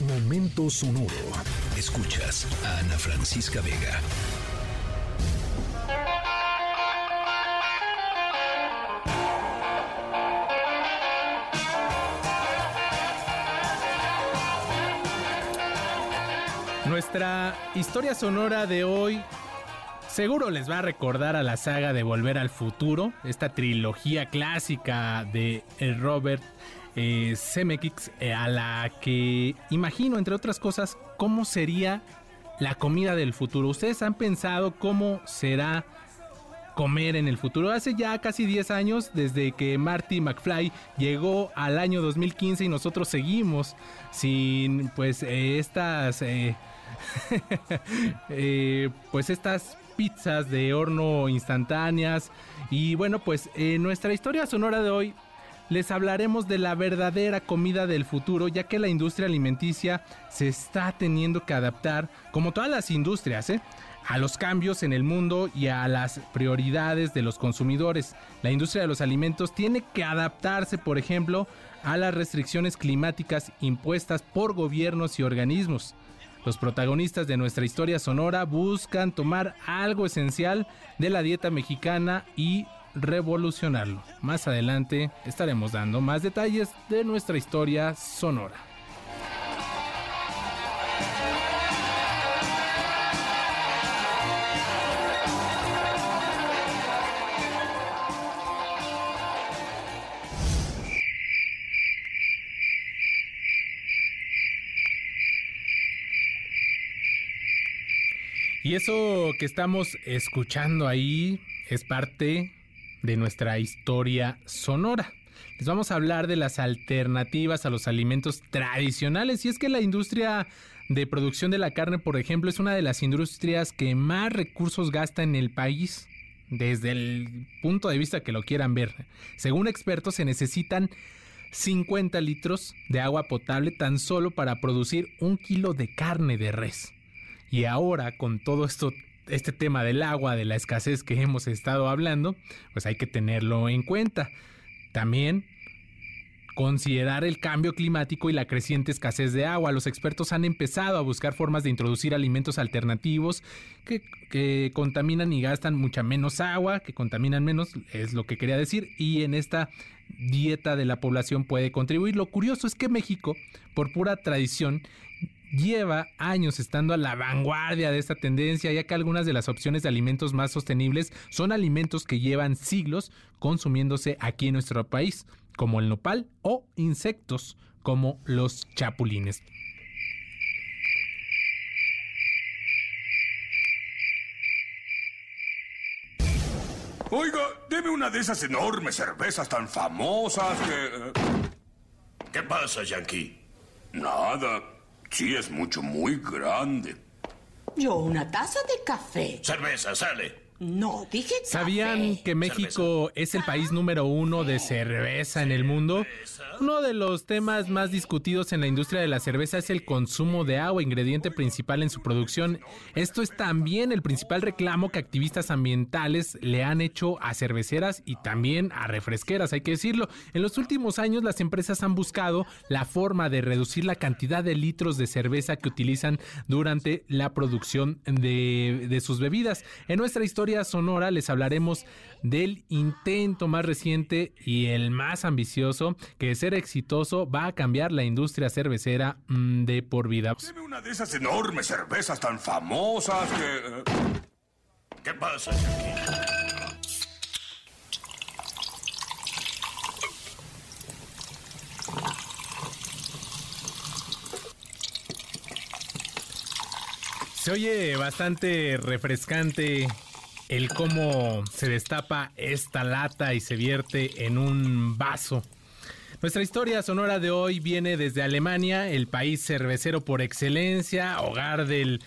Momento sonoro. Escuchas a Ana Francisca Vega. Nuestra historia sonora de hoy seguro les va a recordar a la saga de Volver al Futuro, esta trilogía clásica de Robert eh, Zemeckis, eh, a la que imagino, entre otras cosas, cómo sería la comida del futuro. ¿Ustedes han pensado cómo será comer en el futuro? Hace ya casi 10 años desde que Marty McFly llegó al año 2015 y nosotros seguimos sin pues eh, estas... pues estas pizzas de horno instantáneas y bueno pues nuestra historia sonora de hoy les hablaremos de la verdadera comida del futuro, ya que la industria alimenticia se está teniendo que adaptar, como todas las industrias, ¿eh? a los cambios en el mundo y a las prioridades de los consumidores. La industria de los alimentos tiene que adaptarse, por ejemplo, a las restricciones climáticas impuestas por gobiernos y organismos. Los protagonistas de nuestra historia sonora buscan tomar algo esencial de la dieta mexicana y revolucionarlo. Más adelante estaremos dando más detalles de nuestra historia sonora. Y eso que estamos escuchando ahí es parte de nuestra historia sonora. Les vamos a hablar de las alternativas a los alimentos tradicionales y es que la industria de producción de la carne, por ejemplo, es una de las industrias que más recursos gasta en el país desde el punto de vista que lo quieran ver. Según expertos, se necesitan 50 litros de agua potable tan solo para producir un kilo de carne de res. Y ahora, con todo esto este tema del agua, de la escasez que hemos estado hablando, pues hay que tenerlo en cuenta. También considerar el cambio climático y la creciente escasez de agua. Los expertos han empezado a buscar formas de introducir alimentos alternativos que, que, contaminan y gastan mucha menos agua, que contaminan menos, es lo que quería decir, y en esta dieta de la población puede contribuir. Lo curioso es que México, por pura tradición, lleva años estando a la vanguardia de esta tendencia, ya que algunas de las opciones de alimentos más sostenibles son alimentos que llevan siglos consumiéndose aquí en nuestro país, como el nopal o insectos como los chapulines. Oiga, deme una de esas enormes cervezas tan famosas que... Eh. ¿Qué pasa, Yankee? Nada. Sí, es mucho, muy grande. Yo una taza de café. Cerveza, sale. No, dije café. ¿Sabían que México es el país número uno de cerveza en el mundo? Uno de los temas más discutidos en la industria de la cerveza es el consumo de agua, ingrediente principal en su producción. Esto es también el principal reclamo que activistas ambientales le han hecho a cerveceras y también a refresqueras, hay que decirlo. En los últimos años las empresas han buscado la forma de reducir la cantidad de litros de cerveza que utilizan durante la producción de, de sus bebidas. En nuestra historia sonora les hablaremos del intento más reciente y el más ambicioso que ser exitoso va a cambiar la industria cervecera mm, de por vida. Deme una de esas enormes cervezas tan famosas que... Eh. ¿Qué pasa, Se oye bastante refrescante el cómo se destapa esta lata y se vierte en un vaso. Nuestra historia sonora de hoy viene desde Alemania, el país cervecero por excelencia, hogar del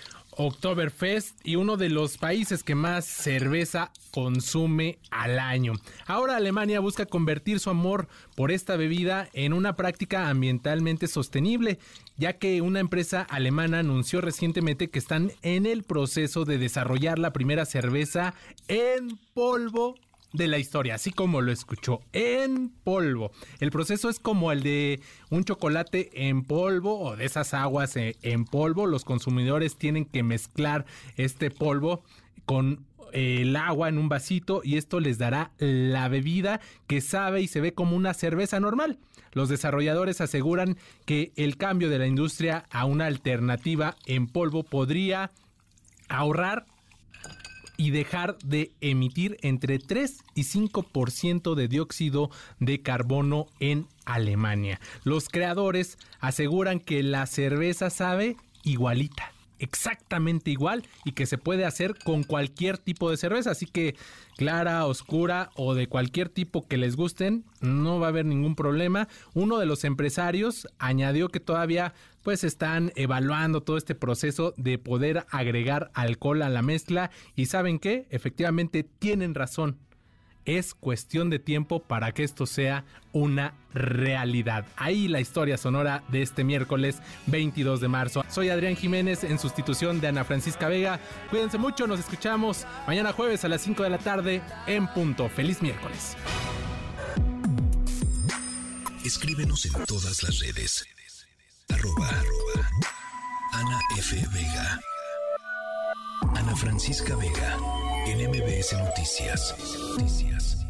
Oktoberfest y uno de los países que más cerveza consume al año. Ahora Alemania busca convertir su amor por esta bebida en una práctica ambientalmente sostenible, ya que una empresa alemana anunció recientemente que están en el proceso de desarrollar la primera cerveza en polvo de la historia, así como lo escuchó, en polvo. El proceso es como el de un chocolate en polvo o de esas aguas eh, en polvo. Los consumidores tienen que mezclar este polvo con eh, el agua en un vasito y esto les dará la bebida que sabe y se ve como una cerveza normal. Los desarrolladores aseguran que el cambio de la industria a una alternativa en polvo podría ahorrar y dejar de emitir entre 3 y 5% de dióxido de carbono en Alemania. Los creadores aseguran que la cerveza sabe igualita exactamente igual y que se puede hacer con cualquier tipo de cerveza. Así que clara, oscura o de cualquier tipo que les gusten, no va a haber ningún problema. Uno de los empresarios añadió que todavía pues están evaluando todo este proceso de poder agregar alcohol a la mezcla y saben que efectivamente tienen razón es cuestión de tiempo para que esto sea una realidad. Ahí la historia sonora de este miércoles 22 de marzo. Soy Adrián Jiménez en sustitución de Ana Francisca Vega. Cuídense mucho, nos escuchamos mañana jueves a las 5 de la tarde en punto. Feliz miércoles. Escríbenos en todas las redes. Arroba, Ana F. Vega. Ana Francisca Vega en MBS Noticias. Noticias.